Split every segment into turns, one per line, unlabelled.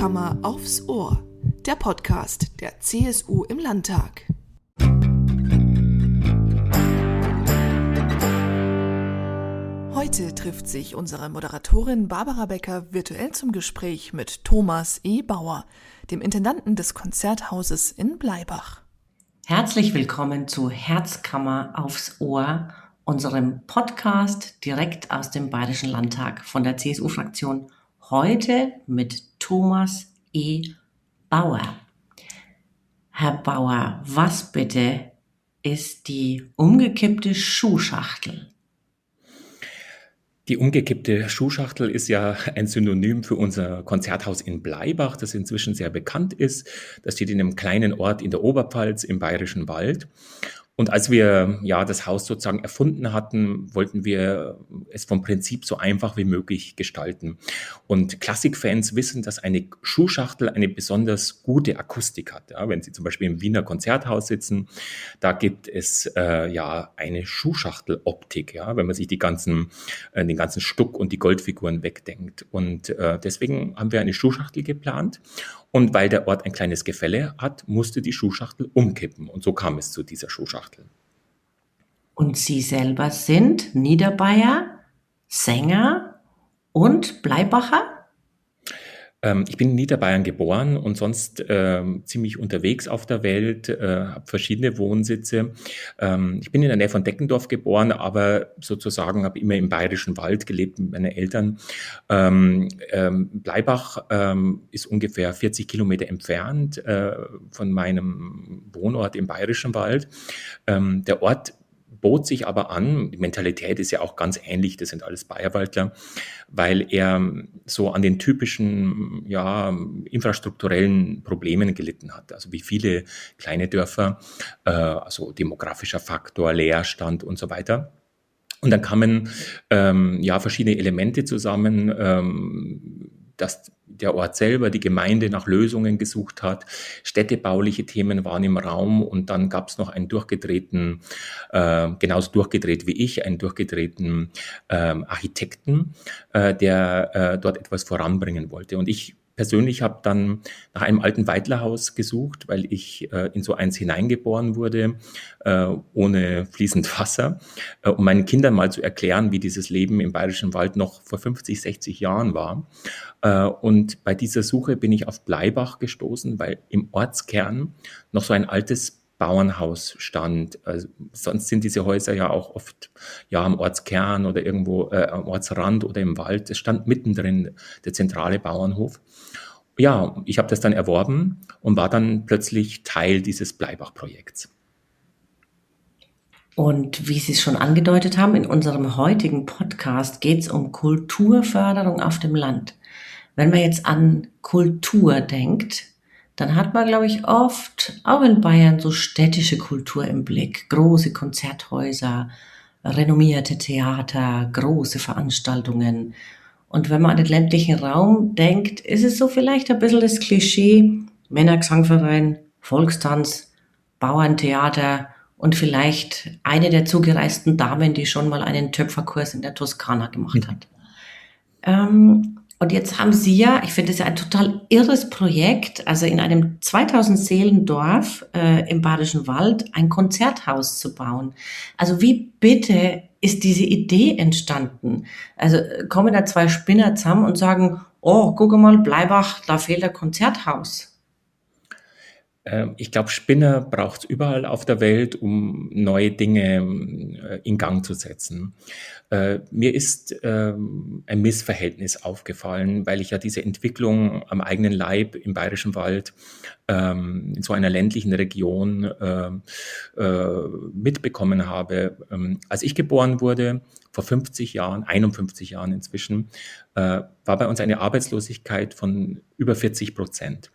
Herzkammer aufs Ohr, der Podcast der CSU im Landtag. Heute trifft sich unsere Moderatorin Barbara Becker virtuell zum Gespräch mit Thomas E. Bauer, dem Intendanten des Konzerthauses in Bleibach.
Herzlich willkommen zu Herzkammer aufs Ohr, unserem Podcast direkt aus dem Bayerischen Landtag von der CSU-Fraktion. Heute mit Thomas E. Bauer. Herr Bauer, was bitte ist die umgekippte Schuhschachtel?
Die umgekippte Schuhschachtel ist ja ein Synonym für unser Konzerthaus in Bleibach, das inzwischen sehr bekannt ist. Das steht in einem kleinen Ort in der Oberpfalz im Bayerischen Wald. Und als wir ja das Haus sozusagen erfunden hatten, wollten wir es vom Prinzip so einfach wie möglich gestalten. Und Klassikfans wissen, dass eine Schuhschachtel eine besonders gute Akustik hat. Ja, wenn Sie zum Beispiel im Wiener Konzerthaus sitzen, da gibt es äh, ja eine Schuhschachteloptik, ja, wenn man sich die ganzen, äh, den ganzen Stuck und die Goldfiguren wegdenkt. Und äh, deswegen haben wir eine Schuhschachtel geplant. Und weil der Ort ein kleines Gefälle hat, musste die Schuhschachtel umkippen. Und so kam es zu dieser Schuhschachtel.
Und Sie selber sind Niederbayer, Sänger und Bleibacher?
Ähm, ich bin in Niederbayern geboren und sonst ähm, ziemlich unterwegs auf der Welt, äh, habe verschiedene Wohnsitze. Ähm, ich bin in der Nähe von Deckendorf geboren, aber sozusagen habe immer im Bayerischen Wald gelebt mit meinen Eltern. Ähm, ähm, Bleibach ähm, ist ungefähr 40 Kilometer entfernt äh, von meinem Wohnort im Bayerischen Wald. der Ort bot sich aber an, die Mentalität ist ja auch ganz ähnlich, das sind alles Bayerwaldler, weil er so an den typischen ja, infrastrukturellen Problemen gelitten hat. Also wie viele kleine Dörfer, äh, also demografischer Faktor, Leerstand und so weiter. Und dann kamen ähm, ja verschiedene Elemente zusammen, ähm, dass der Ort selber, die Gemeinde nach Lösungen gesucht hat. Städtebauliche Themen waren im Raum und dann gab es noch einen durchgedrehten, äh, genauso durchgedreht wie ich, einen durchgedrehten ähm, Architekten, äh, der äh, dort etwas voranbringen wollte. Und ich persönlich habe dann nach einem alten Weidlerhaus gesucht, weil ich äh, in so eins hineingeboren wurde, äh, ohne fließend Wasser, äh, um meinen Kindern mal zu erklären, wie dieses Leben im Bayerischen Wald noch vor 50, 60 Jahren war. Äh, und bei dieser Suche bin ich auf Bleibach gestoßen, weil im Ortskern noch so ein altes Bauernhaus stand. Also sonst sind diese Häuser ja auch oft ja am Ortskern oder irgendwo äh, am Ortsrand oder im Wald. Es stand mittendrin der zentrale Bauernhof. Ja, ich habe das dann erworben und war dann plötzlich Teil dieses Bleibach-Projekts.
Und wie Sie es schon angedeutet haben, in unserem heutigen Podcast geht es um Kulturförderung auf dem Land. Wenn man jetzt an Kultur denkt, dann hat man, glaube ich, oft auch in Bayern so städtische Kultur im Blick. Große Konzerthäuser, renommierte Theater, große Veranstaltungen. Und wenn man an den ländlichen Raum denkt, ist es so vielleicht ein bisschen das Klischee, Männergesangverein, Volkstanz, Bauerntheater und vielleicht eine der zugereisten Damen, die schon mal einen Töpferkurs in der Toskana gemacht hat. Ähm, und jetzt haben Sie ja, ich finde es ja ein total irres Projekt, also in einem 2000 Seelen Dorf äh, im Badischen Wald ein Konzerthaus zu bauen. Also wie bitte ist diese Idee entstanden? Also äh, kommen da zwei Spinner zusammen und sagen, oh, guck mal, Bleibach, da fehlt ein Konzerthaus.
Ähm, ich glaube, Spinner braucht es überall auf der Welt, um neue Dinge äh, in Gang zu setzen. Äh, mir ist ähm, ein Missverhältnis aufgefallen, weil ich ja diese Entwicklung am eigenen Leib im Bayerischen Wald ähm, in so einer ländlichen Region äh, mitbekommen habe. Als ich geboren wurde, vor 50 Jahren, 51 Jahren inzwischen, war bei uns eine Arbeitslosigkeit von über 40 Prozent.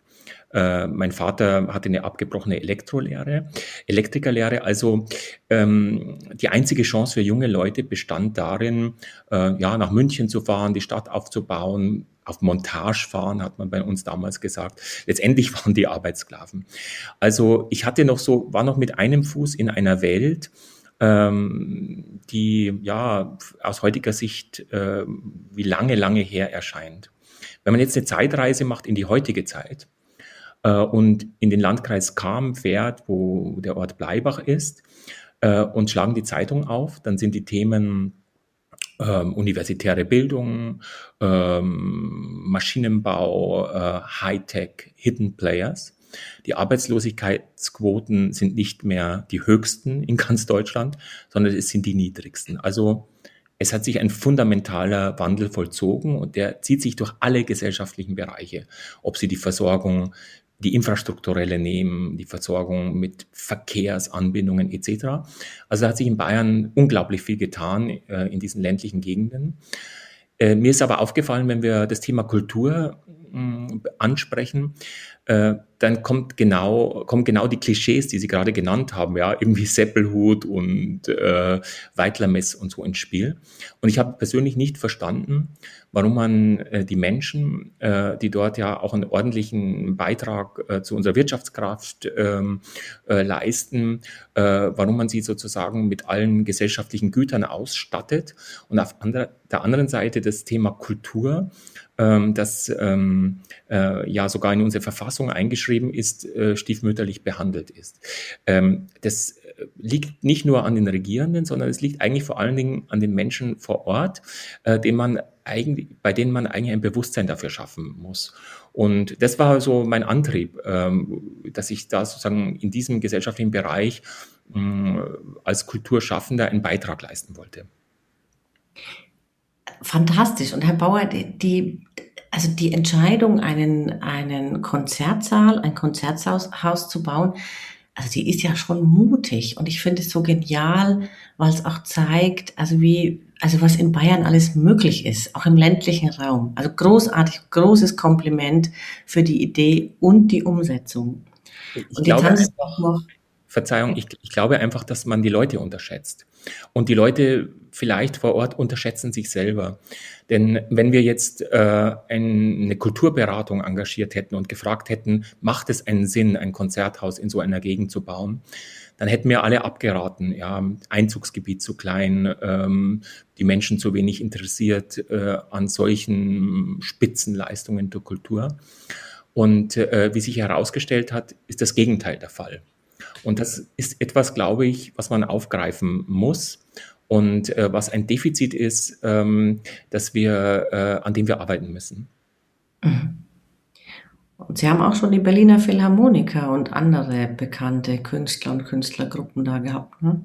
Äh, mein Vater hatte eine abgebrochene Elektrolehre, Elektrikerlehre. Also ähm, die einzige Chance für junge Leute bestand darin, äh, ja, nach München zu fahren, die Stadt aufzubauen, auf Montage fahren, hat man bei uns damals gesagt. Letztendlich waren die Arbeitssklaven. Also ich hatte noch so, war noch mit einem Fuß in einer Welt, ähm, die ja aus heutiger Sicht äh, wie lange, lange her erscheint. Wenn man jetzt eine Zeitreise macht in die heutige Zeit und in den Landkreis Kam fährt, wo der Ort Bleibach ist, äh, und schlagen die Zeitung auf, dann sind die Themen ähm, universitäre Bildung, ähm, Maschinenbau, äh, Hightech, Hidden Players. Die Arbeitslosigkeitsquoten sind nicht mehr die höchsten in ganz Deutschland, sondern es sind die niedrigsten. Also es hat sich ein fundamentaler Wandel vollzogen und der zieht sich durch alle gesellschaftlichen Bereiche, ob sie die Versorgung die infrastrukturelle nehmen, die Versorgung mit Verkehrsanbindungen etc. Also da hat sich in Bayern unglaublich viel getan äh, in diesen ländlichen Gegenden. Äh, mir ist aber aufgefallen, wenn wir das Thema Kultur mh, ansprechen, äh, dann kommt genau, kommen genau die Klischees, die Sie gerade genannt haben, ja, irgendwie Seppelhut und äh, Weitlermess und so ins Spiel. Und ich habe persönlich nicht verstanden, warum man äh, die Menschen, äh, die dort ja auch einen ordentlichen Beitrag äh, zu unserer Wirtschaftskraft ähm, äh, leisten, äh, warum man sie sozusagen mit allen gesellschaftlichen Gütern ausstattet und auf andere, der anderen Seite das Thema Kultur ähm, das ähm, äh, ja sogar in unsere Verfassung eingeschrieben ist, äh, stiefmütterlich behandelt ist. Ähm, das äh, liegt nicht nur an den Regierenden, sondern es liegt eigentlich vor allen Dingen an den Menschen vor Ort, äh, denen man eigentlich, bei denen man eigentlich ein Bewusstsein dafür schaffen muss. Und das war so mein Antrieb, ähm, dass ich da sozusagen in diesem gesellschaftlichen Bereich äh, als Kulturschaffender einen Beitrag leisten wollte
fantastisch. Und Herr Bauer, die, die, also die Entscheidung, einen, einen Konzertsaal, ein Konzerthaus zu bauen, also die ist ja schon mutig. Und ich finde es so genial, weil es auch zeigt, also wie, also was in Bayern alles möglich ist, auch im ländlichen Raum. Also großartig, großes Kompliment für die Idee und die Umsetzung.
Ich und glaube, jetzt haben noch Verzeihung, ich, ich glaube einfach, dass man die Leute unterschätzt. Und die Leute vielleicht vor Ort unterschätzen sich selber. Denn wenn wir jetzt äh, ein, eine Kulturberatung engagiert hätten und gefragt hätten, macht es einen Sinn, ein Konzerthaus in so einer Gegend zu bauen, dann hätten wir alle abgeraten. Ja, Einzugsgebiet zu klein, ähm, die Menschen zu wenig interessiert äh, an solchen Spitzenleistungen der Kultur. Und äh, wie sich herausgestellt hat, ist das Gegenteil der Fall. Und das ist etwas, glaube ich, was man aufgreifen muss und äh, was ein Defizit ist, ähm, dass wir, äh, an dem wir arbeiten müssen.
Mhm. Und Sie haben auch schon die Berliner Philharmoniker und andere bekannte Künstler und Künstlergruppen da gehabt, ne?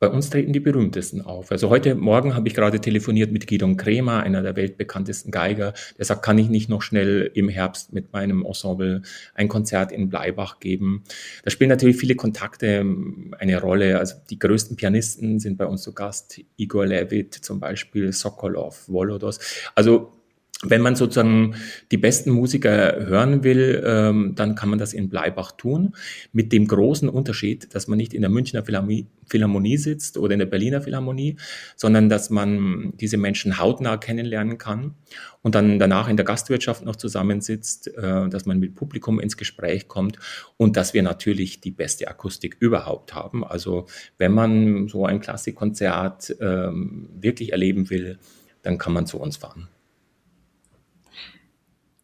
Bei uns treten die berühmtesten auf. Also heute Morgen habe ich gerade telefoniert mit Gidon Kremer, einer der weltbekanntesten Geiger. Der sagt, kann ich nicht noch schnell im Herbst mit meinem Ensemble ein Konzert in Bleibach geben? Da spielen natürlich viele Kontakte ähm, eine Rolle. Also die größten Pianisten sind bei uns zu Gast. Igor Levit zum Beispiel, Sokolov, Volodos. Also wenn man sozusagen die besten Musiker hören will, ähm, dann kann man das in Bleibach tun. Mit dem großen Unterschied, dass man nicht in der Münchner Philharmonie, sitzt oder in der Berliner Philharmonie, sondern dass man diese Menschen hautnah kennenlernen kann und dann danach in der Gastwirtschaft noch zusammensitzt, äh, dass man mit Publikum ins Gespräch kommt und dass wir natürlich die beste Akustik überhaupt haben. Also wenn man so ein Klassikkonzert ähm, wirklich erleben will, dann kann man zu uns fahren.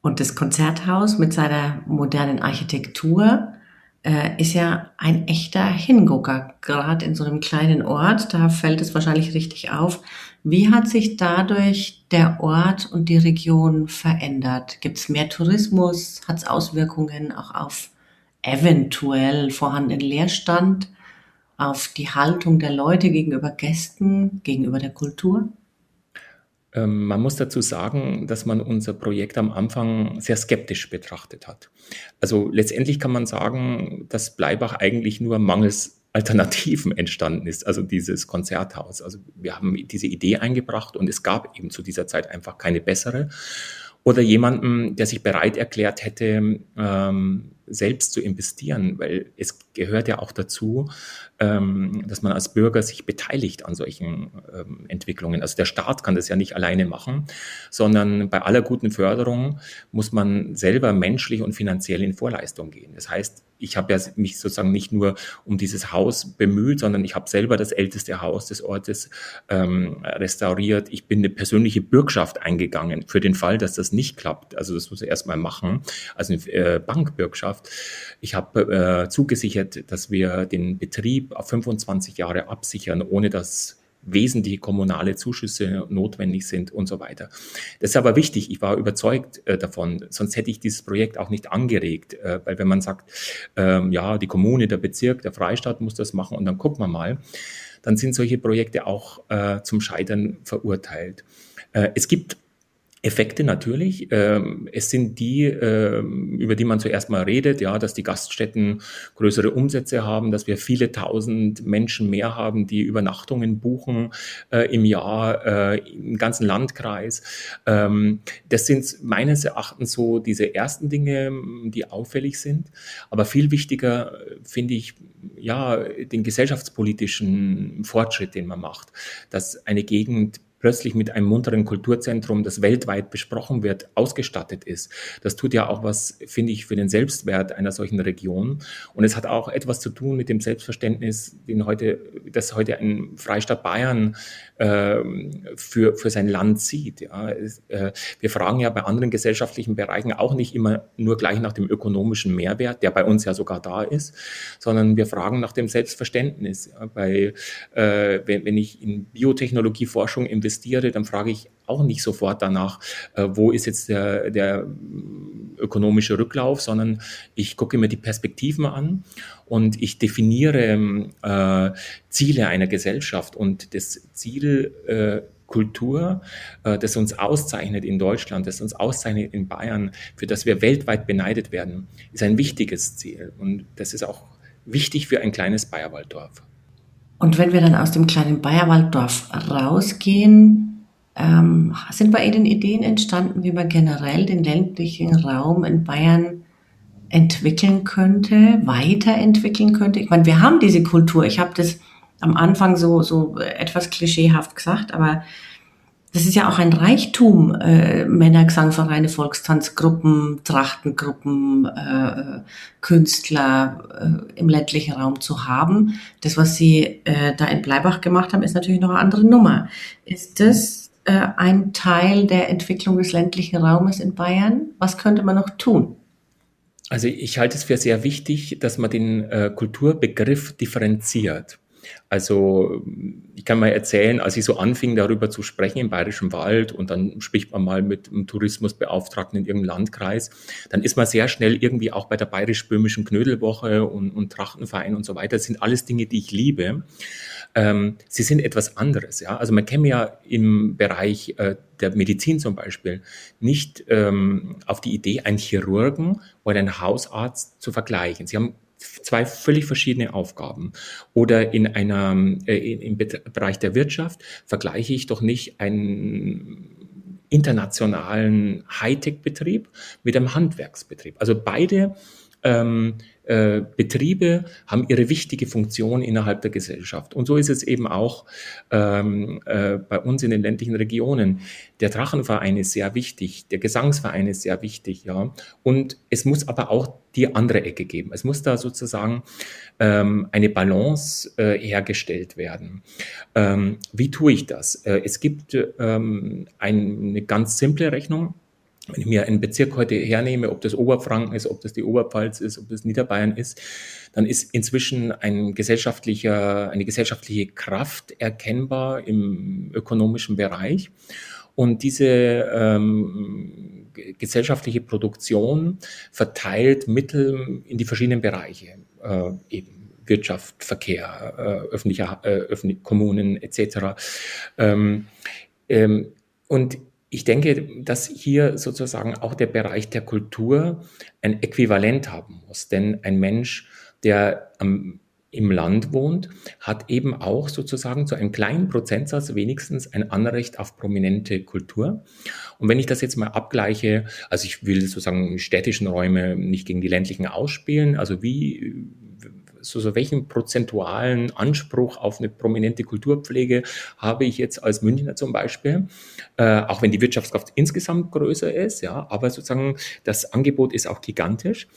Und das Konzerthaus mit seiner modernen Architektur äh, ist ja ein echter Hingucker, gerade in so einem kleinen Ort. Da fällt es wahrscheinlich richtig auf. Wie hat sich dadurch der Ort und die Region verändert? Gibt es mehr Tourismus? Hat es Auswirkungen auch auf eventuell vorhandenen Leerstand, auf die Haltung der Leute gegenüber Gästen, gegenüber der Kultur?
Ähm, man muss dazu sagen, dass man unser Projekt am Anfang sehr skeptisch betrachtet hat. Also letztendlich kann man sagen, dass Bleibach eigentlich nur mangels Alternativen entstanden ist, also dieses Konzerthaus. Also wir haben diese Idee eingebracht und es gab eben zu dieser Zeit einfach keine bessere. Oder jemanden, der sich bereit erklärt hätte, ähm, selbst zu investieren, weil es gehört ja auch dazu, ähm, dass man als Bürger sich beteiligt an solchen ähm, Entwicklungen. Also der Staat kann das ja nicht alleine machen, sondern bei aller guten Förderung muss man selber menschlich und finanziell in Vorleistung gehen. Das heißt, ich habe ja mich sozusagen nicht nur um dieses Haus bemüht, sondern ich habe selber das älteste Haus des Ortes ähm, restauriert. Ich bin eine persönliche Bürgschaft eingegangen für den Fall, dass das nicht klappt. Also das muss ich erstmal machen, also eine äh, Bankbürgschaft. Ich habe äh, zugesichert, dass wir den Betrieb auf 25 Jahre absichern, ohne dass wesentliche kommunale Zuschüsse notwendig sind und so weiter. Das ist aber wichtig. Ich war überzeugt äh, davon. Sonst hätte ich dieses Projekt auch nicht angeregt, äh, weil wenn man sagt, ähm, ja, die Kommune, der Bezirk, der Freistaat muss das machen und dann gucken wir mal, dann sind solche Projekte auch äh, zum Scheitern verurteilt. Äh, es gibt Effekte natürlich. Ähm, es sind die, ähm, über die man zuerst mal redet, ja, dass die Gaststätten größere Umsätze haben, dass wir viele tausend Menschen mehr haben, die Übernachtungen buchen äh, im Jahr äh, im ganzen Landkreis. Ähm, das sind meines Erachtens so diese ersten Dinge, die auffällig sind. Aber viel wichtiger äh, finde ich, ja, den gesellschaftspolitischen Fortschritt, den man macht, dass eine Gegend plötzlich mit einem munteren Kulturzentrum, das weltweit besprochen wird, ausgestattet ist. Das tut ja auch was, finde ich, für den Selbstwert einer solchen Region. Und es hat auch etwas zu tun mit dem Selbstverständnis, den heute, das heute ein Freistaat Bayern äh, für, für sein Land sieht. Ja. Äh, wir fragen ja bei anderen gesellschaftlichen Bereichen auch nicht immer nur gleich nach dem ökonomischen Mehrwert, der bei uns ja sogar da ist, sondern wir fragen nach dem Selbstverständnis. Ja. Bei, äh, wenn, wenn ich in Biotechnologieforschung investiere, investiere, dann frage ich auch nicht sofort danach, äh, wo ist jetzt der, der ökonomische Rücklauf, sondern ich gucke mir die Perspektiven an und ich definiere äh, Ziele einer Gesellschaft und das Ziel äh, Kultur, äh, das uns auszeichnet in Deutschland, das uns auszeichnet in Bayern, für das wir weltweit beneidet werden, ist ein wichtiges Ziel. Und das ist auch wichtig für ein kleines Bayerwalddorf.
Und wenn wir dann aus dem kleinen Bayerwalddorf rausgehen, ähm, sind bei Ihnen Ideen entstanden, wie man generell den ländlichen Raum in Bayern entwickeln könnte, weiterentwickeln könnte? Ich meine, wir haben diese Kultur. Ich habe das am Anfang so, so etwas klischeehaft gesagt, aber das ist ja auch ein Reichtum, äh, Männergesangvereine, Volkstanzgruppen, Trachtengruppen, äh, Künstler äh, im ländlichen Raum zu haben. Das, was Sie äh, da in Bleibach gemacht haben, ist natürlich noch eine andere Nummer. Ist das äh, ein Teil der Entwicklung des ländlichen Raumes in Bayern? Was könnte man noch tun?
Also ich halte es für sehr wichtig, dass man den äh, Kulturbegriff differenziert. Also ich kann mal erzählen, als ich so anfing, darüber zu sprechen im Bayerischen Wald und dann spricht man mal mit einem Tourismusbeauftragten in irgendeinem Landkreis, dann ist man sehr schnell irgendwie auch bei der Bayerisch-Böhmischen Knödelwoche und, und Trachtenverein und so weiter. Das sind alles Dinge, die ich liebe. Ähm, sie sind etwas anderes. Ja? Also man käme ja im Bereich äh, der Medizin zum Beispiel nicht ähm, auf die Idee, einen Chirurgen oder einen Hausarzt zu vergleichen. Sie haben zwei völlig verschiedene Aufgaben. Oder in einer, äh, im Bereich der Wirtschaft vergleiche ich doch nicht einen internationalen Hightech-Betrieb mit einem Handwerksbetrieb. Also beide ähm, äh, Betriebe haben ihre wichtige Funktion innerhalb der Gesellschaft. Und so ist es eben auch ähm, äh, bei uns in den ländlichen Regionen. Der Drachenverein ist sehr wichtig, der Gesangsverein ist sehr wichtig, ja. Und es muss aber auch die andere Ecke geben. Es muss da sozusagen ähm, eine Balance äh, hergestellt werden. Ähm, wie tue ich das? Äh, es gibt ähm, eine ganz simple Rechnung wenn ich mir einen Bezirk heute hernehme, ob das Oberfranken ist, ob das die Oberpfalz ist, ob das Niederbayern ist, dann ist inzwischen ein gesellschaftlicher, eine gesellschaftliche Kraft erkennbar im ökonomischen Bereich. Und diese ähm, gesellschaftliche Produktion verteilt Mittel in die verschiedenen Bereiche, äh, eben Wirtschaft, Verkehr, äh, öffentliche, äh, öffentliche Kommunen etc. Ähm, ähm, und ich denke, dass hier sozusagen auch der Bereich der Kultur ein Äquivalent haben muss. Denn ein Mensch, der am, im Land wohnt, hat eben auch sozusagen zu einem kleinen Prozentsatz wenigstens ein Anrecht auf prominente Kultur. Und wenn ich das jetzt mal abgleiche, also ich will sozusagen städtischen Räume nicht gegen die ländlichen ausspielen, also wie so, so welchen prozentualen Anspruch auf eine prominente Kulturpflege habe ich jetzt als Münchner zum Beispiel, äh, auch wenn die Wirtschaftskraft insgesamt größer ist, ja, aber sozusagen das Angebot ist auch gigantisch,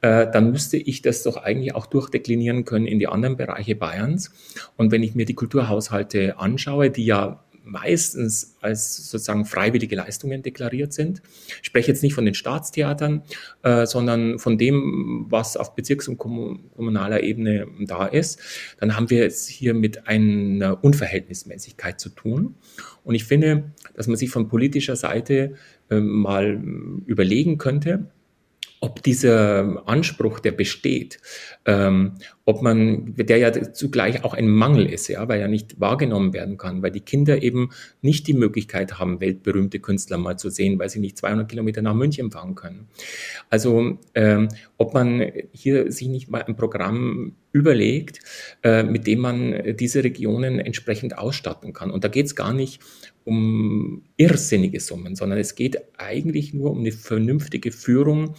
äh, dann müsste ich das doch eigentlich auch durchdeklinieren können in die anderen Bereiche Bayerns. Und wenn ich mir die Kulturhaushalte anschaue, die ja meistens als sozusagen freiwillige Leistungen deklariert sind. Ich spreche jetzt nicht von den Staatstheatern, äh, sondern von dem, was auf Bezirks- und kommunaler Ebene da ist. Dann haben wir es hier mit einer Unverhältnismäßigkeit zu tun. Und ich finde, dass man sich von politischer Seite äh, mal überlegen könnte, ob dieser Anspruch, der besteht, ähm, ob man, der ja zugleich auch ein Mangel ist, ja, weil er nicht wahrgenommen werden kann, weil die Kinder eben nicht die Möglichkeit haben, weltberühmte Künstler mal zu sehen, weil sie nicht 200 Kilometer nach München fahren können. Also, ähm, ob man hier sich nicht mal ein Programm überlegt, äh, mit dem man diese Regionen entsprechend ausstatten kann. Und da geht es gar nicht um irrsinnige Summen, sondern es geht eigentlich nur um eine vernünftige Führung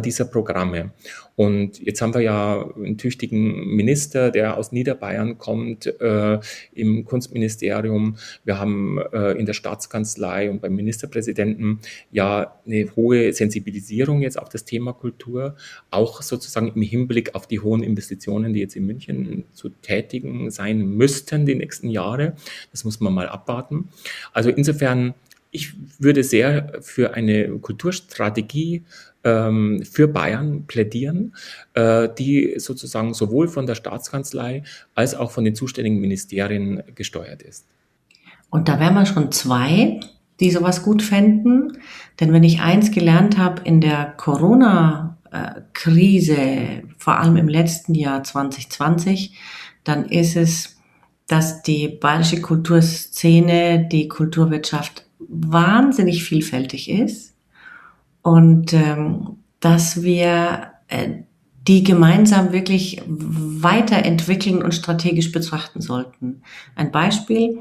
dieser Programme. Und jetzt haben wir ja einen tüchtigen Minister, der aus Niederbayern kommt, äh, im Kunstministerium. Wir haben äh, in der Staatskanzlei und beim Ministerpräsidenten ja eine hohe Sensibilisierung jetzt auf das Thema Kultur, auch sozusagen im Hinblick auf die hohen Investitionen, die jetzt in München zu tätigen sein müssten die nächsten Jahre. Das muss man mal abwarten. Also insofern, ich würde sehr für eine Kulturstrategie ähm, für Bayern plädieren, äh, die sozusagen sowohl von der Staatskanzlei als auch von den zuständigen Ministerien gesteuert ist.
Und da wären wir schon zwei, die sowas gut fänden. Denn wenn ich eins gelernt habe in der Corona-Krise, vor allem im letzten Jahr 2020, dann ist es, dass die bayerische Kulturszene, die Kulturwirtschaft wahnsinnig vielfältig ist und ähm, dass wir äh, die gemeinsam wirklich weiterentwickeln und strategisch betrachten sollten. Ein Beispiel,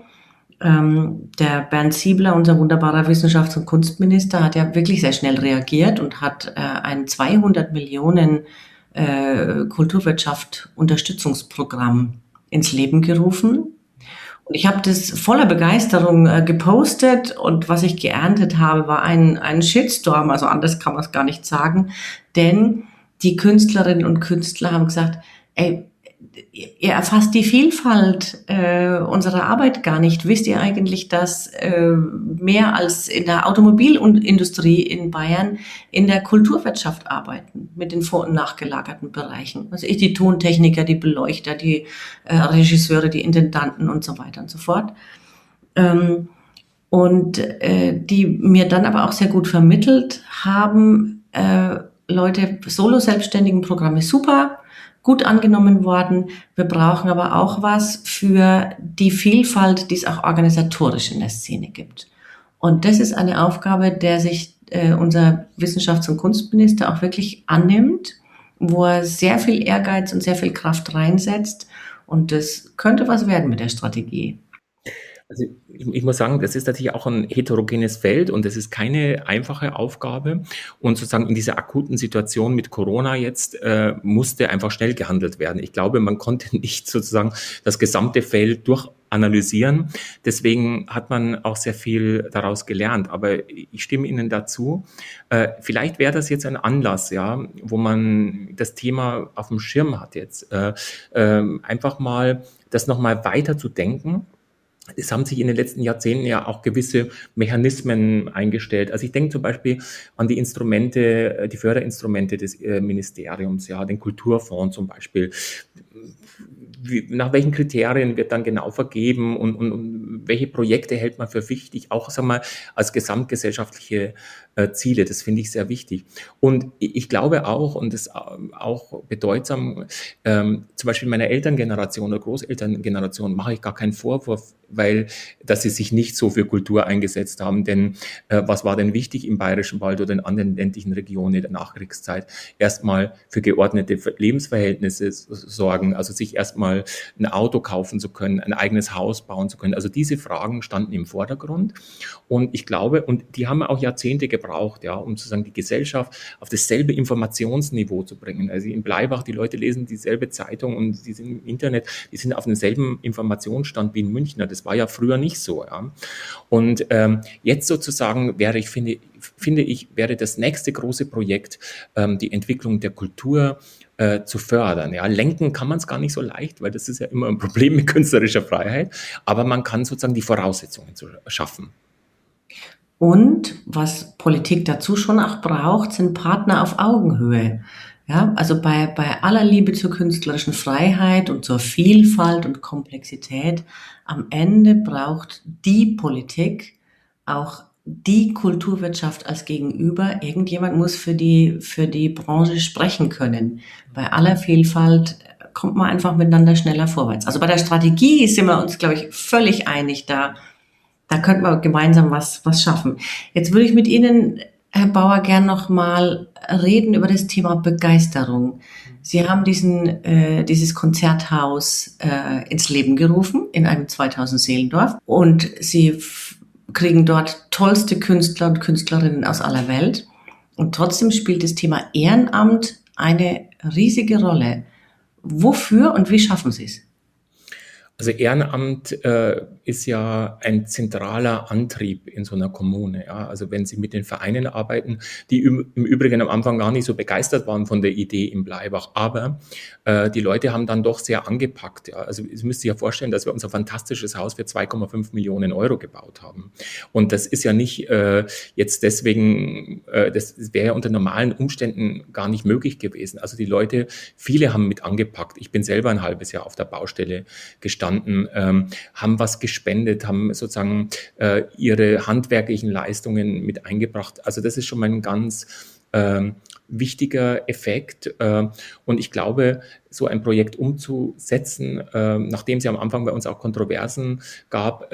ähm, der Bernd Siebler, unser wunderbarer Wissenschafts- und Kunstminister, hat ja wirklich sehr schnell reagiert und hat äh, ein 200 Millionen äh, Kulturwirtschaft Unterstützungsprogramm ins Leben gerufen ich habe das voller Begeisterung äh, gepostet und was ich geerntet habe, war ein, ein Shitstorm, also anders kann man es gar nicht sagen, denn die Künstlerinnen und Künstler haben gesagt, ey, ihr erfasst die Vielfalt äh, unserer Arbeit gar nicht. Wisst ihr eigentlich, dass äh, mehr als in der Automobilindustrie in Bayern in der Kulturwirtschaft arbeiten mit den vor- und nachgelagerten Bereichen? Also ich die Tontechniker, die Beleuchter, die äh, Regisseure, die Intendanten und so weiter und so fort. Ähm, und äh, die mir dann aber auch sehr gut vermittelt haben, äh, Leute, Solo-Selbstständigen Programme super, gut angenommen worden. Wir brauchen aber auch was für die Vielfalt, die es auch organisatorisch in der Szene gibt. Und das ist eine Aufgabe, der sich äh, unser Wissenschafts- und Kunstminister auch wirklich annimmt, wo er sehr viel Ehrgeiz und sehr viel Kraft reinsetzt. Und das könnte was werden mit der Strategie.
Also ich, ich, muss sagen, das ist natürlich auch ein heterogenes Feld und das ist keine einfache Aufgabe. Und sozusagen in dieser akuten Situation mit Corona jetzt äh, musste einfach schnell gehandelt werden. Ich glaube, man konnte nicht sozusagen das gesamte Feld durchanalysieren. Deswegen hat man auch sehr viel daraus gelernt. Aber ich stimme Ihnen dazu. Äh, vielleicht wäre das jetzt ein Anlass, ja, wo man das Thema auf dem Schirm hat jetzt. Äh, äh, einfach mal das nochmal weiter zu denken es haben sich in den letzten Jahrzehnten ja auch gewisse Mechanismen eingestellt. Also ich denke zum Beispiel an die Instrumente, äh, die Förderinstrumente des äh, Ministeriums, ja, den Kulturfonds zum Beispiel wie, nach welchen Kriterien wird dann genau vergeben und, und, und welche Projekte hält man für wichtig, auch sag mal, als gesamtgesellschaftliche äh, Ziele. Das finde ich sehr wichtig. Und ich glaube auch, und das auch bedeutsam, ähm, zum Beispiel meiner Elterngeneration oder Großelterngeneration mache ich gar keinen Vorwurf, weil, dass sie sich nicht so für Kultur eingesetzt haben. Denn äh, was war denn wichtig im Bayerischen Wald oder in anderen ländlichen Regionen der Nachkriegszeit? Erstmal für geordnete Lebensverhältnisse sorgen, also sich erstmal mal ein Auto kaufen zu können, ein eigenes Haus bauen zu können. Also diese Fragen standen im Vordergrund. Und ich glaube, und die haben auch Jahrzehnte gebraucht, gebraucht, ja, um sozusagen die Gesellschaft auf dasselbe Informationsniveau zu bringen. Also in Bleibach, die Leute lesen dieselbe Zeitung und die sind im Internet, die sind auf demselben Informationsstand wie in Münchner. Das war ja früher nicht so, ja. Und ähm, jetzt sozusagen wäre ich, finde, finde ich, wäre das nächste große Projekt ähm, die Entwicklung der Kultur äh, zu fördern. Ja, lenken kann man es gar nicht so leicht, weil das ist ja immer ein Problem mit künstlerischer Freiheit. Aber man kann sozusagen die Voraussetzungen zu schaffen.
Und was Politik dazu schon auch braucht, sind Partner auf Augenhöhe. Ja, also bei, bei aller Liebe zur künstlerischen Freiheit und zur Vielfalt und Komplexität, am Ende braucht die Politik auch die Kulturwirtschaft als Gegenüber. Irgendjemand muss für die, für die Branche sprechen können. Bei aller Vielfalt kommt man einfach miteinander schneller vorwärts. Also bei der Strategie sind wir uns, glaube ich, völlig einig. Da, da könnten wir gemeinsam was, was schaffen. Jetzt würde ich mit Ihnen, Herr Bauer, gern noch mal reden über das Thema Begeisterung. Sie haben diesen, äh, dieses Konzerthaus äh, ins Leben gerufen in einem 2000 Seelendorf und Sie kriegen dort tollste Künstler und Künstlerinnen aus aller Welt. Und trotzdem spielt das Thema Ehrenamt eine riesige Rolle. Wofür und wie schaffen Sie es?
Also Ehrenamt äh, ist ja ein zentraler Antrieb in so einer Kommune. Ja? Also wenn Sie mit den Vereinen arbeiten, die im, im, Übrigen am Anfang gar nicht so begeistert waren von der Idee im Bleibach, aber äh, die Leute haben dann doch sehr angepackt. Ja? Also Sie müssen sich ja vorstellen, dass wir unser fantastisches Haus für 2,5 Millionen Euro gebaut haben. Und das ist ja nicht äh, jetzt deswegen, äh, das wäre ja unter normalen Umständen gar nicht möglich gewesen. Also die Leute, viele haben mit angepackt. Ich bin selber ein halbes Jahr auf der Baustelle gestanden gestanden, ähm, haben was gespendet, haben sozusagen äh, ihre handwerklichen Leistungen mit eingebracht. Also das ist schon mal ein ganz ähm, wichtiger Effekt. Äh, und ich glaube, so ein Projekt umzusetzen, äh, nachdem es ja am Anfang bei uns auch Kontroversen gab,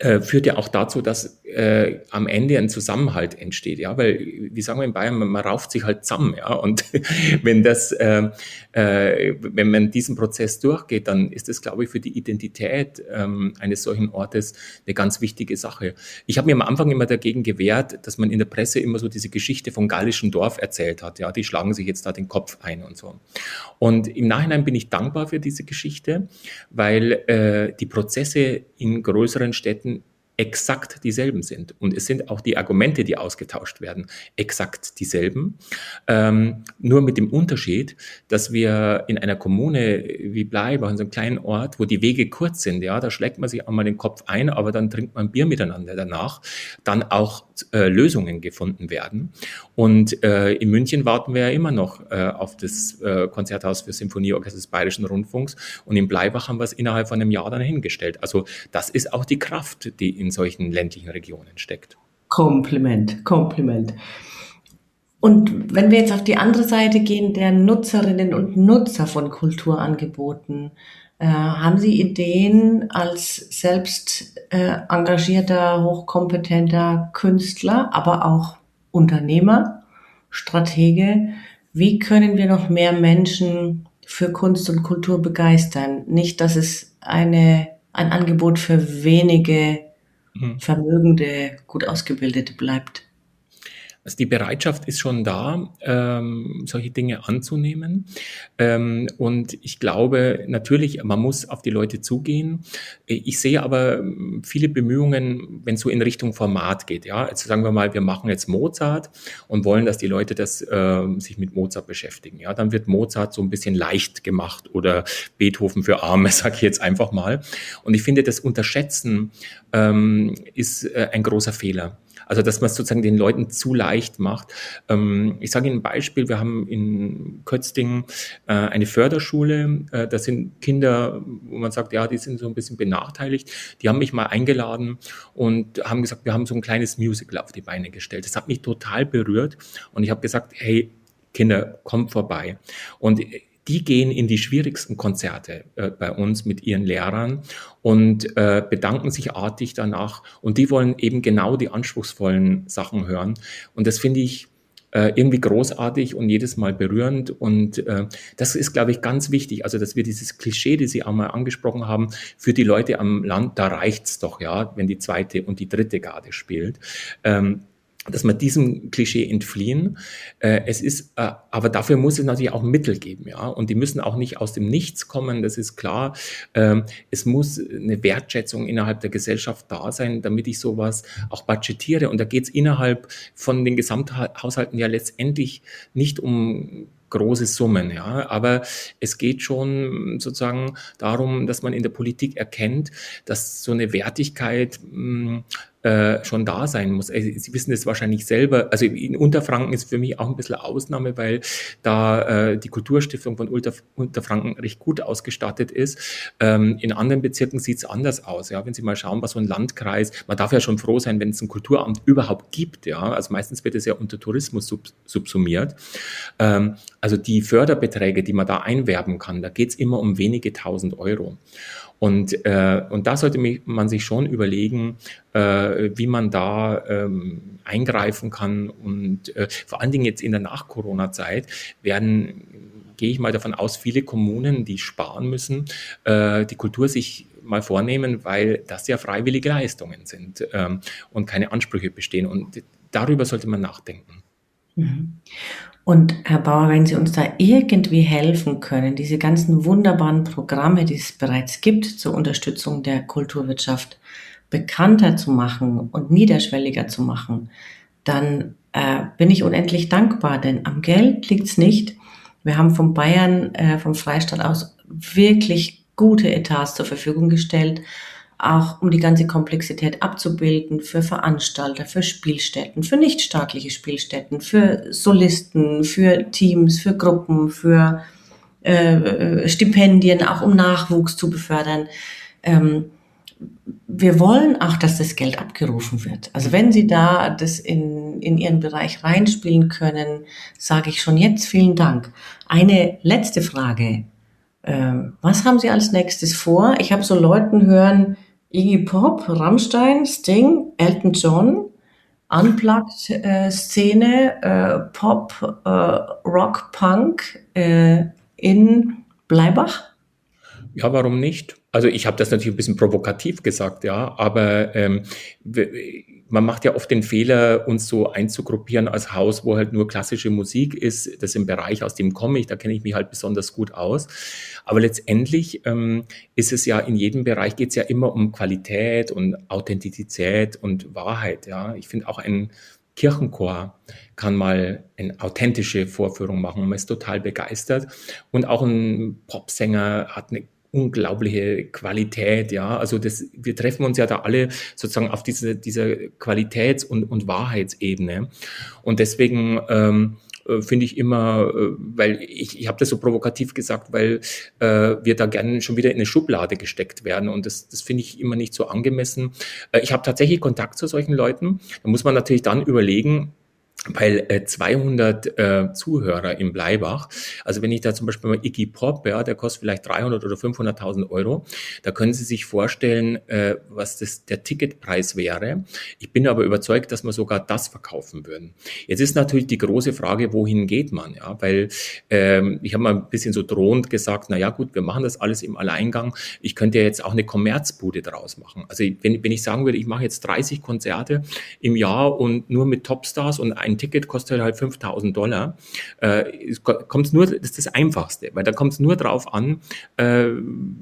äh, führt ja auch dazu, dass äh, am Ende ein Zusammenhalt entsteht, ja, weil, wie sagen wir in Bayern, man, man rauft sich halt zusammen, ja, und wenn das, äh, äh, wenn man diesen Prozess durchgeht, dann ist das, glaube ich, für die Identität ähm, eines solchen Ortes eine ganz wichtige Sache. Ich habe mir am Anfang immer dagegen gewehrt, dass man in der Presse immer so diese Geschichte vom gallischen Dorf erzählt hat, ja, die schlagen sich jetzt da den Kopf ein und so. Und im Nachhinein bin ich dankbar für diese Geschichte, weil äh, die Prozesse in größeren Städten exakt dieselben sind. Und es sind auch die Argumente, die ausgetauscht werden, exakt dieselben. Ähm, nur mit dem Unterschied, dass wir in einer Kommune wie Bleibach, in so einem kleinen Ort, wo die Wege kurz sind, ja, da schlägt man sich einmal den Kopf ein, aber dann trinkt man Bier miteinander danach, dann auch äh, Lösungen gefunden werden. Und äh, in München warten wir ja immer noch äh, auf das äh, Konzerthaus für Symphonieorchester des Bayerischen Rundfunks. Und in Bleibach haben wir es innerhalb von einem Jahr dann hingestellt. Also das ist auch die Kraft, die in solchen ländlichen Regionen steckt.
Kompliment, Kompliment. Und wenn wir jetzt auf die andere Seite gehen, der Nutzerinnen und Nutzer von Kulturangeboten, äh, haben Sie Ideen als selbst äh, engagierter, hochkompetenter Künstler, aber auch Unternehmer, Stratege? Wie können wir noch mehr Menschen für Kunst und Kultur begeistern? Nicht, dass es eine, ein Angebot für wenige mhm. Vermögende, gut ausgebildete bleibt.
Also die Bereitschaft ist schon da, ähm, solche Dinge anzunehmen. Ähm, und ich glaube natürlich, man muss auf die Leute zugehen. Ich sehe aber viele Bemühungen, wenn es so in Richtung Format geht. Ja, also sagen wir mal, wir machen jetzt Mozart und wollen, dass die Leute das äh, sich mit Mozart beschäftigen. Ja, dann wird Mozart so ein bisschen leicht gemacht oder Beethoven für Arme, sage ich jetzt einfach mal. Und ich finde, das Unterschätzen ähm, ist äh, ein großer Fehler. Also dass man es sozusagen den Leuten zu leicht macht. Ähm, ich sage Ihnen ein Beispiel, wir haben in Kötzting äh, eine Förderschule, äh, das sind Kinder, wo man sagt, ja, die sind so ein bisschen benachteiligt. Die haben mich mal eingeladen und haben gesagt, wir haben so ein kleines Musical auf die Beine gestellt. Das hat mich total berührt und ich habe gesagt, hey, Kinder, kommt vorbei. Und die gehen in die schwierigsten Konzerte äh, bei uns mit ihren Lehrern und äh, bedanken sich artig danach. Und die wollen eben genau die anspruchsvollen Sachen hören. Und das finde ich äh, irgendwie großartig und jedes Mal berührend. Und äh, das ist, glaube ich, ganz wichtig. Also, dass wir dieses Klischee, das Sie auch mal angesprochen haben, für die Leute am Land, da reicht's doch, ja, wenn die zweite und die dritte Garde spielt. Ähm, dass wir diesem Klischee entfliehen. Äh, es ist, äh, aber dafür muss es natürlich auch Mittel geben, ja. Und die müssen auch nicht aus dem Nichts kommen, das ist klar. Ähm, es muss eine Wertschätzung innerhalb der Gesellschaft da sein, damit ich sowas auch budgetiere. Und da geht es innerhalb von den Gesamthaushalten ja letztendlich nicht um große Summen, ja. Aber es geht schon sozusagen darum, dass man in der Politik erkennt, dass so eine Wertigkeit mh, äh, schon da sein muss. Also, Sie wissen es wahrscheinlich selber. Also in Unterfranken ist für mich auch ein bisschen Ausnahme, weil da äh, die Kulturstiftung von Unter Unterfranken recht gut ausgestattet ist. Ähm, in anderen Bezirken sieht es anders aus. Ja, wenn Sie mal schauen, was so ein Landkreis, man darf ja schon froh sein, wenn es ein Kulturamt überhaupt gibt. Ja, also meistens wird es ja unter Tourismus sub subsumiert. Ähm, also die Förderbeträge, die man da einwerben kann, da geht es immer um wenige tausend Euro. Und, äh, und da sollte man sich schon überlegen, äh, wie man da ähm, eingreifen kann. Und äh, vor allen Dingen jetzt in der Nach-Corona-Zeit werden, gehe ich mal davon aus, viele Kommunen, die sparen müssen, äh, die Kultur sich mal vornehmen, weil das ja freiwillige Leistungen sind ähm, und keine Ansprüche bestehen. Und darüber sollte man nachdenken.
Mhm. Und Herr Bauer, wenn Sie uns da irgendwie helfen können, diese ganzen wunderbaren Programme, die es bereits gibt zur Unterstützung der Kulturwirtschaft, bekannter zu machen und niederschwelliger zu machen, dann äh, bin ich unendlich dankbar, denn am Geld liegt's nicht. Wir haben von Bayern, äh, vom Freistaat aus wirklich gute Etats zur Verfügung gestellt auch um die ganze Komplexität abzubilden für Veranstalter, für Spielstätten, für nichtstaatliche Spielstätten, für Solisten, für Teams, für Gruppen, für äh, Stipendien, auch um Nachwuchs zu befördern. Ähm, wir wollen auch, dass das Geld abgerufen wird. Also wenn Sie da das in, in Ihren Bereich reinspielen können, sage ich schon jetzt vielen Dank. Eine letzte Frage. Ähm, was haben Sie als nächstes vor? Ich habe so Leuten hören, Iggy Pop, Rammstein, Sting, Elton John, Unplugged-Szene, äh, äh, Pop, äh, Rock, Punk äh, in Bleibach?
Ja, warum nicht? Also ich habe das natürlich ein bisschen provokativ gesagt, ja, aber ähm, man macht ja oft den Fehler, uns so einzugruppieren als Haus, wo halt nur klassische Musik ist. Das ist im Bereich, aus dem komme ich, da kenne ich mich halt besonders gut aus. Aber letztendlich ähm, ist es ja in jedem Bereich geht es ja immer um Qualität und Authentizität und Wahrheit. Ja, ich finde auch ein Kirchenchor kann mal eine authentische Vorführung machen. Man ist total begeistert. Und auch ein Popsänger hat eine unglaubliche Qualität, ja. Also das, wir treffen uns ja da alle sozusagen auf diese, dieser Qualitäts- und, und Wahrheitsebene. Und deswegen ähm, äh, finde ich immer, äh, weil ich, ich habe das so provokativ gesagt, weil äh, wir da gerne schon wieder in eine Schublade gesteckt werden und das, das finde ich immer nicht so angemessen. Äh, ich habe tatsächlich Kontakt zu solchen Leuten. Da muss man natürlich dann überlegen, weil äh, 200 äh, Zuhörer im Bleibach, also wenn ich da zum Beispiel mal Iggy Pop, ja, der kostet vielleicht 300 oder 500.000 Euro, da können Sie sich vorstellen, äh, was das der Ticketpreis wäre. Ich bin aber überzeugt, dass wir sogar das verkaufen würden. Jetzt ist natürlich die große Frage, wohin geht man, ja, weil ähm, ich habe mal ein bisschen so drohend gesagt, na ja, gut, wir machen das alles im Alleingang. Ich könnte ja jetzt auch eine Kommerzbude draus machen. Also wenn, wenn ich sagen würde, ich mache jetzt 30 Konzerte im Jahr und nur mit Topstars und ein ein Ticket kostet halt 5000 Dollar. Äh, kommt nur, das ist das Einfachste, weil da kommt es nur drauf an, äh,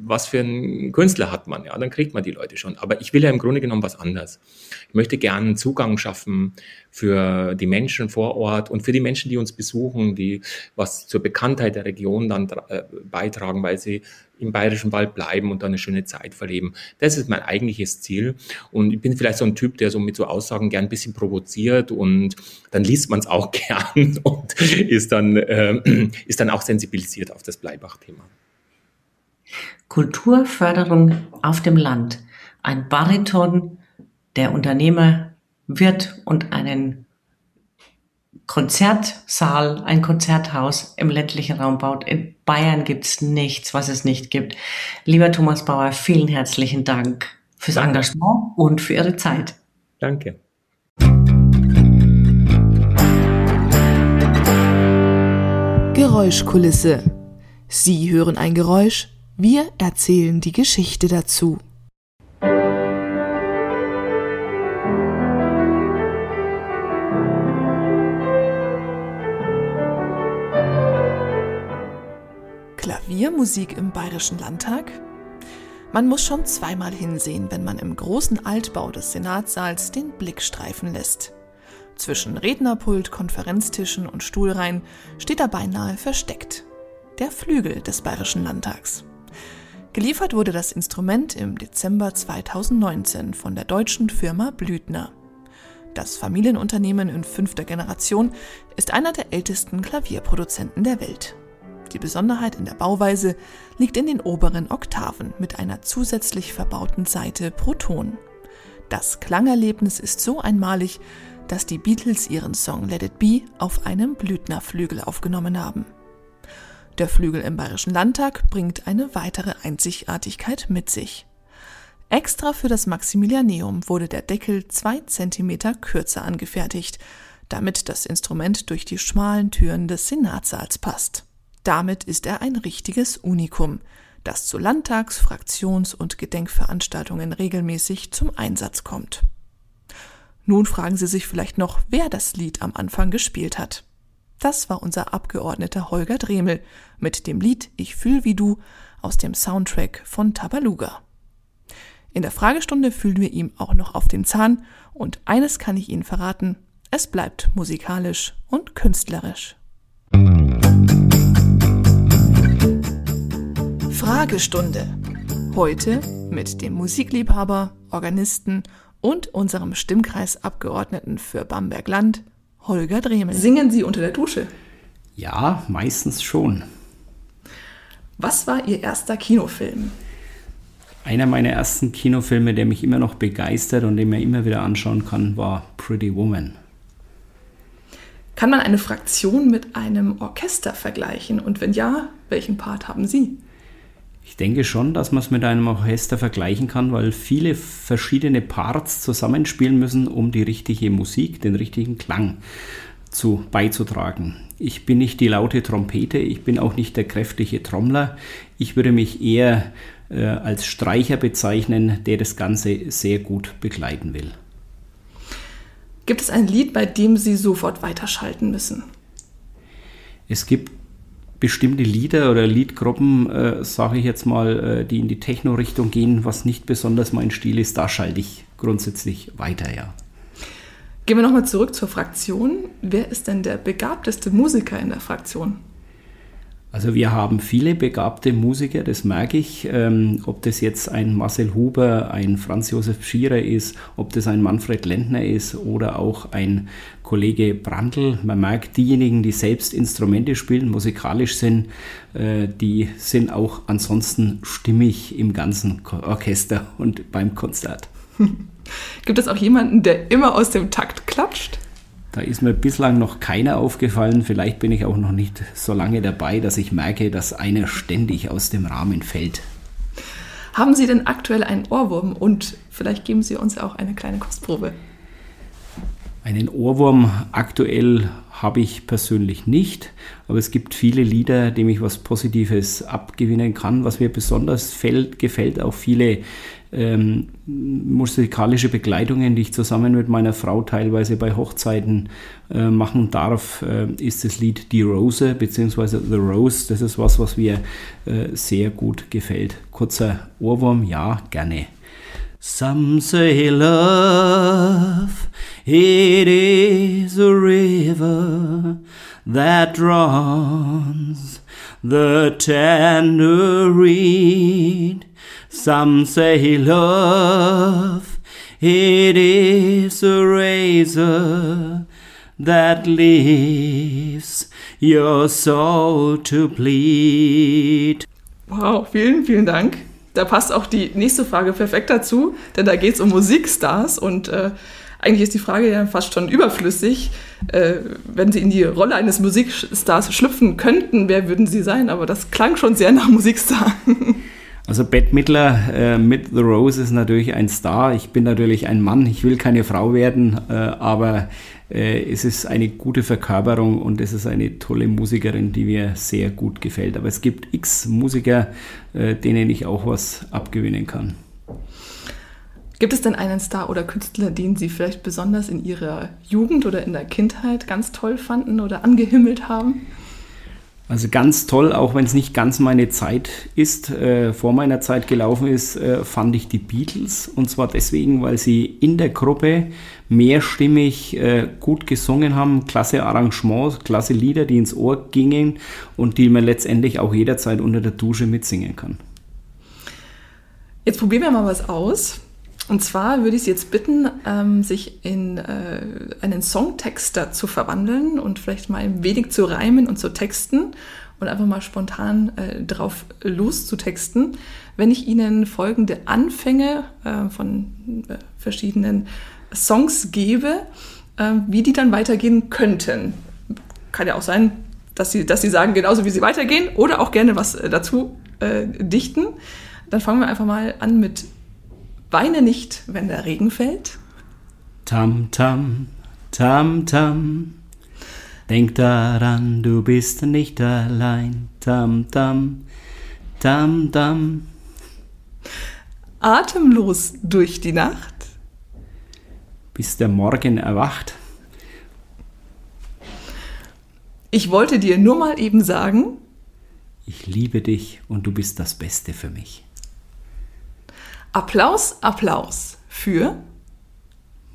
was für einen Künstler hat man. Ja, dann kriegt man die Leute schon. Aber ich will ja im Grunde genommen was anderes. Ich möchte gerne Zugang schaffen für die Menschen vor Ort und für die Menschen, die uns besuchen, die was zur Bekanntheit der Region dann äh, beitragen, weil sie im Bayerischen Wald bleiben und da eine schöne Zeit verleben. Das ist mein eigentliches Ziel. Und ich bin vielleicht so ein Typ, der so mit so Aussagen gern ein bisschen provoziert und dann liest man es auch gern und ist dann, äh, ist dann auch sensibilisiert auf das Bleibach-Thema.
Kulturförderung auf dem Land. Ein Bariton, der Unternehmer wird und einen Konzertsaal, ein Konzerthaus im ländlichen Raum baut. In Bayern gibt's nichts, was es nicht gibt. Lieber Thomas Bauer, vielen herzlichen Dank fürs. Engagement und für Ihre Zeit.
Danke.
Geräuschkulisse. Sie hören ein Geräusch, wir erzählen die Geschichte dazu. Klaviermusik im Bayerischen Landtag? Man muss schon zweimal hinsehen, wenn man im großen Altbau des Senatssaals den Blick streifen lässt. Zwischen Rednerpult, Konferenztischen und Stuhlreihen steht er beinahe versteckt. Der Flügel des Bayerischen Landtags. Geliefert wurde das Instrument im Dezember 2019 von der deutschen Firma Blüthner. Das Familienunternehmen in fünfter Generation ist einer der ältesten Klavierproduzenten der Welt. Die Besonderheit in der Bauweise liegt in den oberen Oktaven mit einer zusätzlich verbauten Saite pro Ton. Das Klangerlebnis ist so einmalig, dass die Beatles ihren Song Let It Be auf einem Blüthnerflügel aufgenommen haben. Der Flügel im Bayerischen Landtag bringt eine weitere Einzigartigkeit mit sich. Extra für das Maximilianeum wurde der Deckel zwei Zentimeter kürzer angefertigt, damit das Instrument durch die schmalen Türen des Senatssaals passt. Damit ist er ein richtiges Unikum, das zu Landtags-, Fraktions- und Gedenkveranstaltungen regelmäßig zum Einsatz kommt. Nun fragen Sie sich vielleicht noch, wer das Lied am Anfang gespielt hat. Das war unser Abgeordneter Holger Dremel mit dem Lied Ich fühl wie du aus dem Soundtrack von Tabaluga. In der Fragestunde fühlen wir ihm auch noch auf den Zahn und eines kann ich Ihnen verraten, es bleibt musikalisch und künstlerisch. Fragestunde. Heute mit dem Musikliebhaber, Organisten und unserem Stimmkreisabgeordneten für Bamberg-Land, Holger Dremel. Singen Sie unter der Dusche?
Ja, meistens schon.
Was war Ihr erster Kinofilm?
Einer meiner ersten Kinofilme, der mich immer noch begeistert und den man immer wieder anschauen kann, war Pretty Woman.
Kann man eine Fraktion mit einem Orchester vergleichen? Und wenn ja, welchen Part haben Sie?
Ich denke schon, dass man es mit einem Orchester vergleichen kann, weil viele verschiedene Parts zusammenspielen müssen, um die richtige Musik, den richtigen Klang zu, beizutragen. Ich bin nicht die laute Trompete, ich bin auch nicht der kräftige Trommler. Ich würde mich eher äh, als Streicher bezeichnen, der das Ganze sehr gut begleiten will.
Gibt es ein Lied, bei dem Sie sofort weiterschalten müssen?
Es gibt bestimmte Lieder oder Liedgruppen, äh, sage ich jetzt mal, äh, die in die Techno-Richtung gehen, was nicht besonders mein Stil ist, da schalte ich grundsätzlich weiter, ja.
Gehen wir nochmal zurück zur Fraktion. Wer ist denn der begabteste Musiker in der Fraktion?
Also wir haben viele begabte Musiker, das merke ich. Ähm, ob das jetzt ein Marcel Huber, ein Franz Josef Schierer ist, ob das ein Manfred Lendner ist oder auch ein Kollege Brandl. Man merkt, diejenigen, die selbst Instrumente spielen, musikalisch sind, äh, die sind auch ansonsten stimmig im ganzen Orchester und beim Konzert.
Gibt es auch jemanden, der immer aus dem Takt klatscht?
Da ist mir bislang noch keiner aufgefallen. Vielleicht bin ich auch noch nicht so lange dabei, dass ich merke, dass einer ständig aus dem Rahmen fällt.
Haben Sie denn aktuell einen Ohrwurm und vielleicht geben Sie uns auch eine kleine Kostprobe?
Einen Ohrwurm aktuell habe ich persönlich nicht, aber es gibt viele Lieder, dem ich was Positives abgewinnen kann. Was mir besonders fällt, gefällt, auch viele ähm, musikalische Begleitungen, die ich zusammen mit meiner Frau teilweise bei Hochzeiten äh, machen darf, äh, ist das Lied Die Rose bzw. The Rose. Das ist was, was mir äh, sehr gut gefällt. Kurzer Ohrwurm, ja, gerne. Some say love, it is a river that drowns the tender reed Some say love, it is a razor that leaves your soul to bleed.
Wow, vielen, vielen Dank. Da passt auch die nächste Frage perfekt dazu, denn da geht es um Musikstars und äh, eigentlich ist die Frage ja fast schon überflüssig. Äh, wenn Sie in die Rolle eines Musikstars schlüpfen könnten, wer würden Sie sein? Aber das klang schon sehr nach Musikstar.
Also Bette Midler äh, mit The Rose ist natürlich ein Star. Ich bin natürlich ein Mann, ich will keine Frau werden, äh, aber äh, es ist eine gute Verkörperung und es ist eine tolle Musikerin, die mir sehr gut gefällt. Aber es gibt x Musiker, äh, denen ich auch was abgewinnen kann.
Gibt es denn einen Star oder Künstler, den Sie vielleicht besonders in Ihrer Jugend oder in der Kindheit ganz toll fanden oder angehimmelt haben?
Also ganz toll, auch wenn es nicht ganz meine Zeit ist, äh, vor meiner Zeit gelaufen ist, äh, fand ich die Beatles. Und zwar deswegen, weil sie in der Gruppe mehrstimmig äh, gut gesungen haben, klasse Arrangements, klasse Lieder, die ins Ohr gingen und die man letztendlich auch jederzeit unter der Dusche mitsingen kann.
Jetzt probieren wir mal was aus. Und zwar würde ich Sie jetzt bitten, ähm, sich in äh, einen Songtexter zu verwandeln und vielleicht mal ein wenig zu reimen und zu texten und einfach mal spontan äh, drauf loszutexten. Wenn ich Ihnen folgende Anfänge äh, von äh, verschiedenen Songs gebe, äh, wie die dann weitergehen könnten. Kann ja auch sein, dass Sie, dass Sie sagen, genauso wie sie weitergehen oder auch gerne was äh, dazu dichten. Dann fangen wir einfach mal an mit Weine nicht, wenn der Regen fällt.
Tam, tam, tam, tam. Denk daran, du bist nicht allein. Tam, tam, tam, tam.
Atemlos durch die Nacht.
Bis der Morgen erwacht.
Ich wollte dir nur mal eben sagen.
Ich liebe dich und du bist das Beste für mich.
Applaus, Applaus für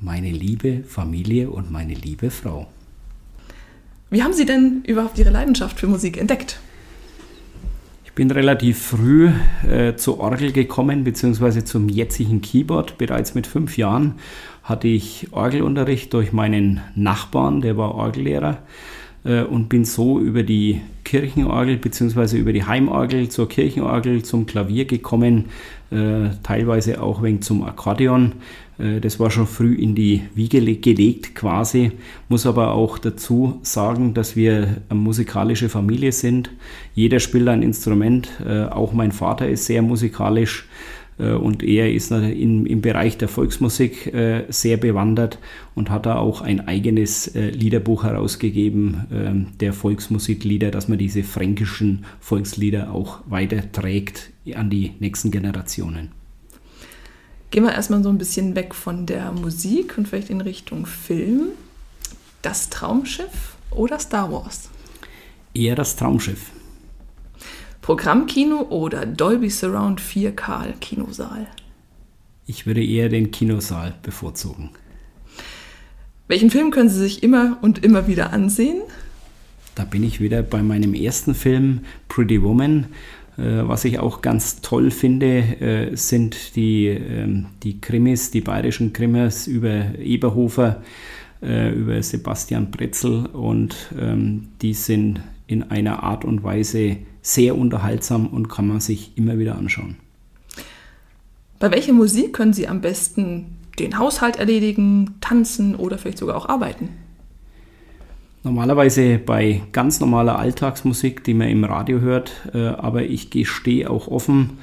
meine liebe Familie und meine liebe Frau.
Wie haben Sie denn überhaupt Ihre Leidenschaft für Musik entdeckt?
Ich bin relativ früh äh, zur Orgel gekommen, beziehungsweise zum jetzigen Keyboard. Bereits mit fünf Jahren hatte ich Orgelunterricht durch meinen Nachbarn, der war Orgellehrer. Äh, und bin so über die Kirchenorgel bzw. über die Heimorgel zur Kirchenorgel zum Klavier gekommen, äh, teilweise auch wegen zum Akkordeon. Äh, das war schon früh in die Wiege gelegt quasi. Muss aber auch dazu sagen, dass wir eine musikalische Familie sind. Jeder spielt ein Instrument. Auch mein Vater ist sehr musikalisch. Äh, und er ist in, im Bereich der Volksmusik äh, sehr bewandert und hat da auch ein eigenes äh, Liederbuch herausgegeben, ähm, der Volksmusiklieder, dass man diese fränkischen Volkslieder auch weiterträgt an die nächsten Generationen.
Gehen wir erstmal so ein bisschen weg von der Musik und vielleicht in Richtung Film. Das Traumschiff oder Star Wars?
Eher das Traumschiff.
Programmkino oder Dolby Surround 4K Kinosaal?
Ich würde eher den Kinosaal bevorzugen.
Welchen Film können Sie sich immer und immer wieder ansehen?
Da bin ich wieder bei meinem ersten Film Pretty Woman. Äh, was ich auch ganz toll finde, äh, sind die, ähm, die Krimis, die bayerischen Krimis über Eberhofer, äh, über Sebastian Pretzel und ähm, die sind in einer Art und Weise sehr unterhaltsam und kann man sich immer wieder anschauen.
Bei welcher Musik können Sie am besten den Haushalt erledigen, tanzen oder vielleicht sogar auch arbeiten?
Normalerweise bei ganz normaler Alltagsmusik, die man im Radio hört, äh, aber ich gestehe auch offen,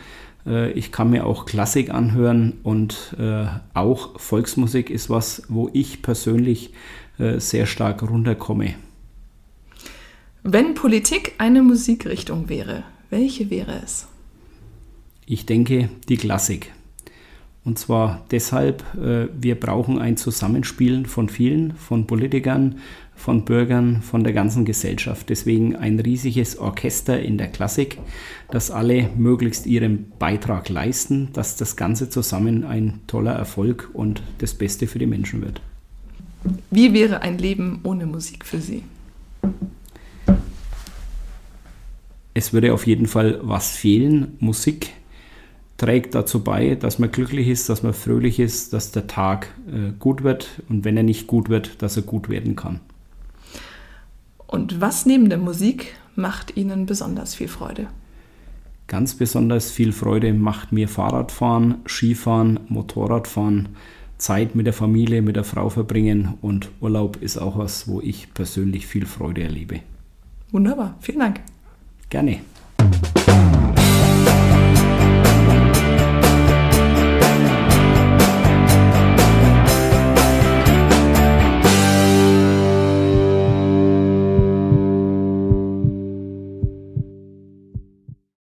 äh, ich kann mir auch Klassik anhören und äh, auch Volksmusik ist was, wo ich persönlich sehr stark runterkomme.
Wenn Politik eine Musikrichtung wäre, welche wäre es?
Ich denke die Klassik. Und zwar deshalb, äh, wir brauchen ein Zusammenspiel von vielen, von Politikern, von Bürgern, von der ganzen Gesellschaft. Deswegen ein riesiges Orchester in der Klassik, dass alle möglichst ihren Beitrag leisten, dass das Ganze zusammen ein toller Erfolg und das Beste für die Menschen wird.
Wie wäre ein Leben ohne Musik für Sie?
Es würde auf jeden Fall was fehlen. Musik trägt dazu bei, dass man glücklich ist, dass man fröhlich ist, dass der Tag äh, gut wird und wenn er nicht gut wird, dass er gut werden kann.
Und was neben der Musik macht Ihnen besonders viel Freude?
Ganz besonders viel Freude macht mir Fahrradfahren, Skifahren, Motorradfahren, Zeit mit der Familie, mit der Frau verbringen und Urlaub ist auch was, wo ich persönlich viel Freude erlebe.
Wunderbar, vielen Dank.
Gerne.